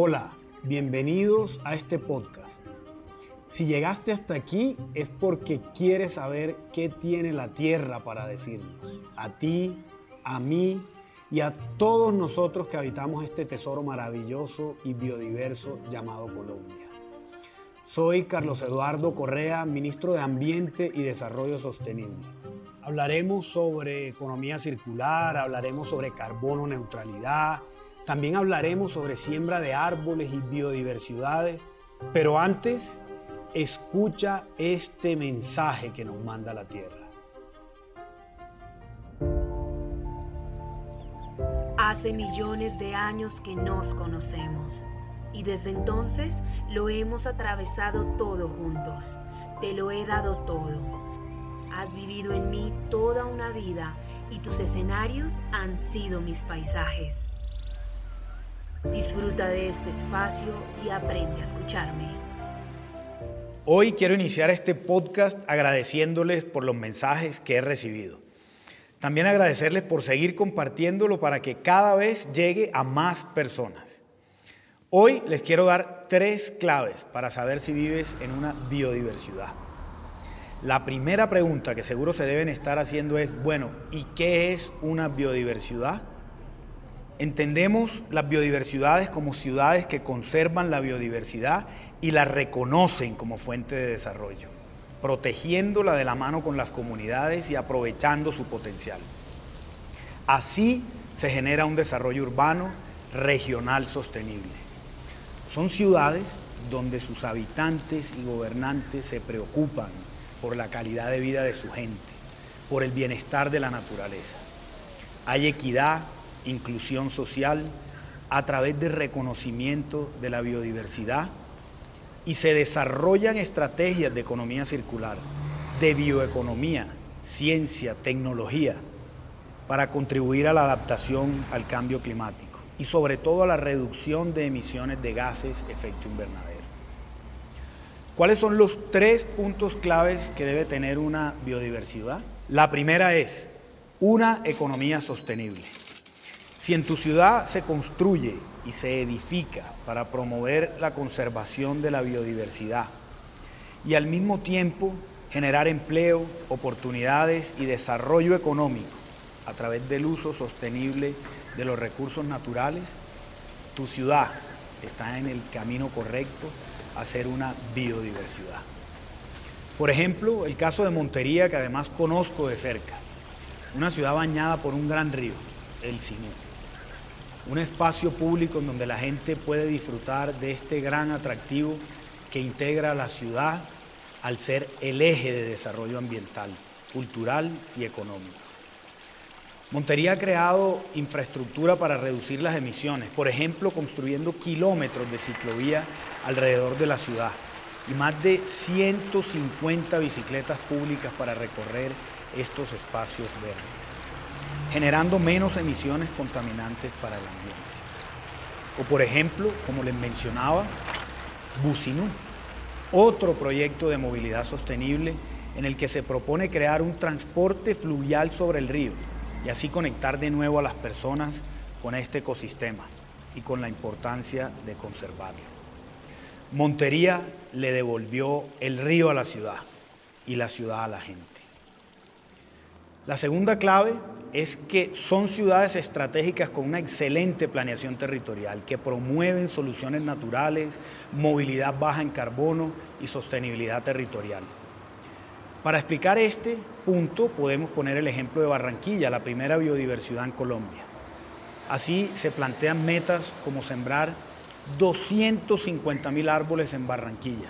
Hola, bienvenidos a este podcast. Si llegaste hasta aquí es porque quieres saber qué tiene la tierra para decirnos. A ti, a mí y a todos nosotros que habitamos este tesoro maravilloso y biodiverso llamado Colombia. Soy Carlos Eduardo Correa, ministro de Ambiente y Desarrollo Sostenible. Hablaremos sobre economía circular, hablaremos sobre carbono neutralidad, también hablaremos sobre siembra de árboles y biodiversidades, pero antes escucha este mensaje que nos manda la Tierra. Hace millones de años que nos conocemos y desde entonces lo hemos atravesado todo juntos. Te lo he dado todo. Has vivido en mí toda una vida y tus escenarios han sido mis paisajes. Disfruta de este espacio y aprende a escucharme. Hoy quiero iniciar este podcast agradeciéndoles por los mensajes que he recibido. También agradecerles por seguir compartiéndolo para que cada vez llegue a más personas. Hoy les quiero dar tres claves para saber si vives en una biodiversidad. La primera pregunta que seguro se deben estar haciendo es, bueno, ¿y qué es una biodiversidad? Entendemos las biodiversidades como ciudades que conservan la biodiversidad y la reconocen como fuente de desarrollo, protegiéndola de la mano con las comunidades y aprovechando su potencial. Así se genera un desarrollo urbano regional sostenible. Son ciudades donde sus habitantes y gobernantes se preocupan por la calidad de vida de su gente, por el bienestar de la naturaleza. Hay equidad, inclusión social, a través de reconocimiento de la biodiversidad y se desarrollan estrategias de economía circular, de bioeconomía, ciencia, tecnología, para contribuir a la adaptación al cambio climático y sobre todo a la reducción de emisiones de gases efecto invernadero. ¿Cuáles son los tres puntos claves que debe tener una biodiversidad? La primera es una economía sostenible. Si en tu ciudad se construye y se edifica para promover la conservación de la biodiversidad y al mismo tiempo generar empleo, oportunidades y desarrollo económico a través del uso sostenible de los recursos naturales, tu ciudad está en el camino correcto a ser una biodiversidad. Por ejemplo, el caso de Montería, que además conozco de cerca, una ciudad bañada por un gran río, el Sinú. Un espacio público en donde la gente puede disfrutar de este gran atractivo que integra la ciudad al ser el eje de desarrollo ambiental, cultural y económico. Montería ha creado infraestructura para reducir las emisiones, por ejemplo, construyendo kilómetros de ciclovía alrededor de la ciudad y más de 150 bicicletas públicas para recorrer estos espacios verdes, generando menos emisiones contaminantes para el ambiente. O por ejemplo, como les mencionaba, Bucinú, otro proyecto de movilidad sostenible en el que se propone crear un transporte fluvial sobre el río y así conectar de nuevo a las personas con este ecosistema y con la importancia de conservarlo. Montería le devolvió el río a la ciudad y la ciudad a la gente. La segunda clave es que son ciudades estratégicas con una excelente planeación territorial, que promueven soluciones naturales, movilidad baja en carbono y sostenibilidad territorial. Para explicar este punto podemos poner el ejemplo de Barranquilla, la primera biodiversidad en Colombia. Así se plantean metas como sembrar 250 mil árboles en Barranquilla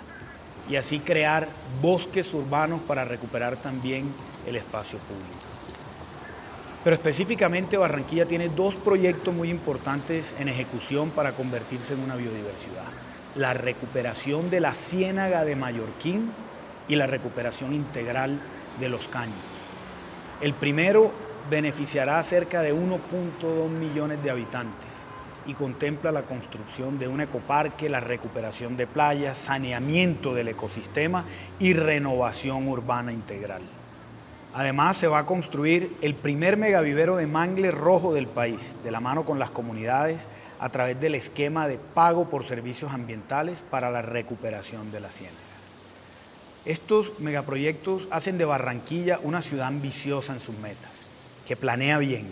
y así crear bosques urbanos para recuperar también el espacio público. Pero específicamente Barranquilla tiene dos proyectos muy importantes en ejecución para convertirse en una biodiversidad. La recuperación de la ciénaga de Mallorquín y la recuperación integral de los caños. El primero beneficiará a cerca de 1.2 millones de habitantes y contempla la construcción de un ecoparque, la recuperación de playas, saneamiento del ecosistema y renovación urbana integral. Además, se va a construir el primer megavivero de mangle rojo del país, de la mano con las comunidades, a través del esquema de pago por servicios ambientales para la recuperación de la ciénaga. Estos megaproyectos hacen de Barranquilla una ciudad ambiciosa en sus metas, que planea bien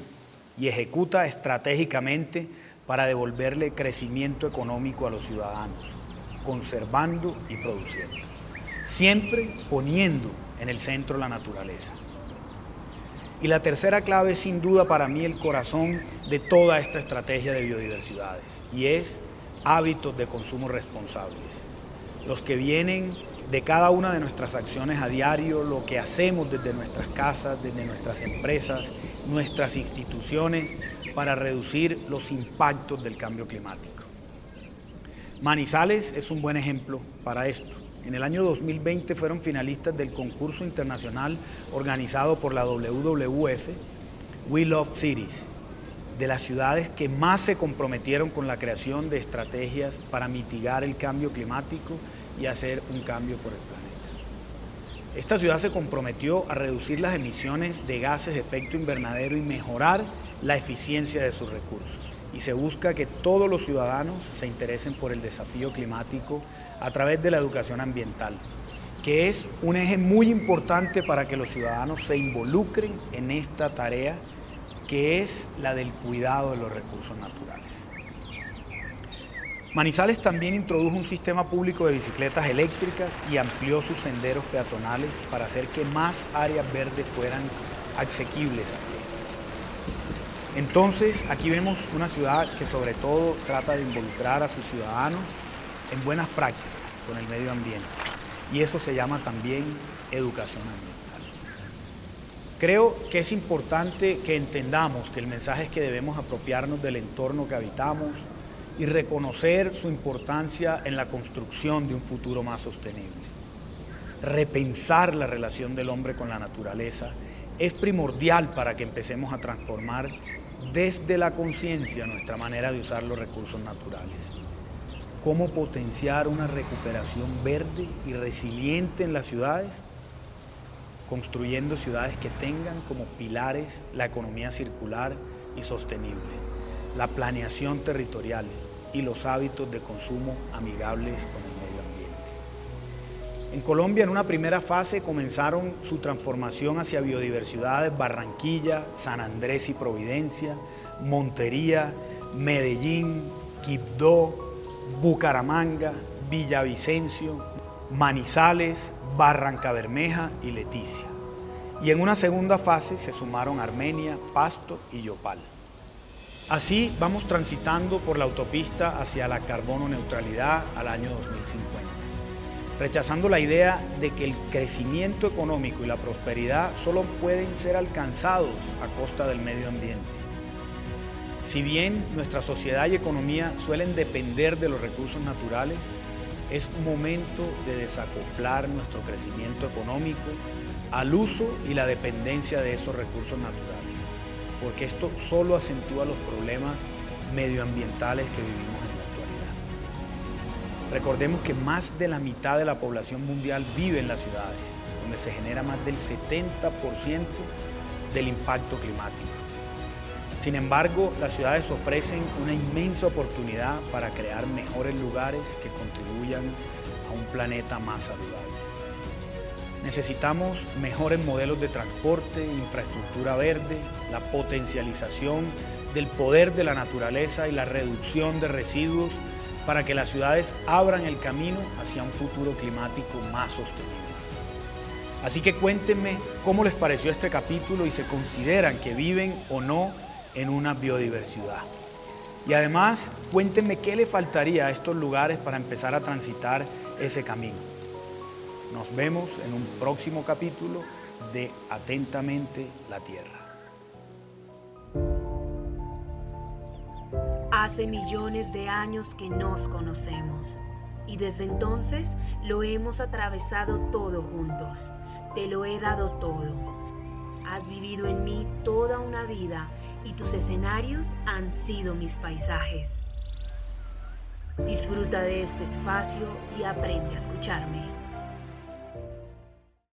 y ejecuta estratégicamente para devolverle crecimiento económico a los ciudadanos, conservando y produciendo, siempre poniendo en el centro la naturaleza. Y la tercera clave es sin duda para mí el corazón de toda esta estrategia de biodiversidades y es hábitos de consumo responsables. Los que vienen de cada una de nuestras acciones a diario, lo que hacemos desde nuestras casas, desde nuestras empresas, nuestras instituciones para reducir los impactos del cambio climático. Manizales es un buen ejemplo para esto. En el año 2020 fueron finalistas del concurso internacional organizado por la WWF, We Love Cities, de las ciudades que más se comprometieron con la creación de estrategias para mitigar el cambio climático y hacer un cambio por el planeta. Esta ciudad se comprometió a reducir las emisiones de gases de efecto invernadero y mejorar la eficiencia de sus recursos. Y se busca que todos los ciudadanos se interesen por el desafío climático a través de la educación ambiental, que es un eje muy importante para que los ciudadanos se involucren en esta tarea que es la del cuidado de los recursos naturales. Manizales también introdujo un sistema público de bicicletas eléctricas y amplió sus senderos peatonales para hacer que más áreas verdes fueran asequibles a. Entonces, aquí vemos una ciudad que sobre todo trata de involucrar a sus ciudadanos en buenas prácticas con el medio ambiente. Y eso se llama también educación ambiental. Creo que es importante que entendamos que el mensaje es que debemos apropiarnos del entorno que habitamos, y reconocer su importancia en la construcción de un futuro más sostenible. Repensar la relación del hombre con la naturaleza es primordial para que empecemos a transformar desde la conciencia nuestra manera de usar los recursos naturales. Cómo potenciar una recuperación verde y resiliente en las ciudades, construyendo ciudades que tengan como pilares la economía circular y sostenible, la planeación territorial, y los hábitos de consumo amigables con el medio ambiente. En Colombia, en una primera fase, comenzaron su transformación hacia biodiversidades Barranquilla, San Andrés y Providencia, Montería, Medellín, Quibdó, Bucaramanga, Villavicencio, Manizales, Barranca Bermeja y Leticia. Y en una segunda fase se sumaron Armenia, Pasto y Yopal. Así vamos transitando por la autopista hacia la carbono neutralidad al año 2050, rechazando la idea de que el crecimiento económico y la prosperidad solo pueden ser alcanzados a costa del medio ambiente. Si bien nuestra sociedad y economía suelen depender de los recursos naturales, es momento de desacoplar nuestro crecimiento económico al uso y la dependencia de esos recursos naturales porque esto solo acentúa los problemas medioambientales que vivimos en la actualidad. Recordemos que más de la mitad de la población mundial vive en las ciudades, donde se genera más del 70% del impacto climático. Sin embargo, las ciudades ofrecen una inmensa oportunidad para crear mejores lugares que contribuyan a un planeta más saludable. Necesitamos mejores modelos de transporte, infraestructura verde, la potencialización del poder de la naturaleza y la reducción de residuos para que las ciudades abran el camino hacia un futuro climático más sostenible. Así que cuéntenme cómo les pareció este capítulo y se consideran que viven o no en una biodiversidad. Y además, cuéntenme qué le faltaría a estos lugares para empezar a transitar ese camino. Nos vemos en un próximo capítulo de Atentamente la Tierra. Hace millones de años que nos conocemos y desde entonces lo hemos atravesado todo juntos. Te lo he dado todo. Has vivido en mí toda una vida y tus escenarios han sido mis paisajes. Disfruta de este espacio y aprende a escucharme.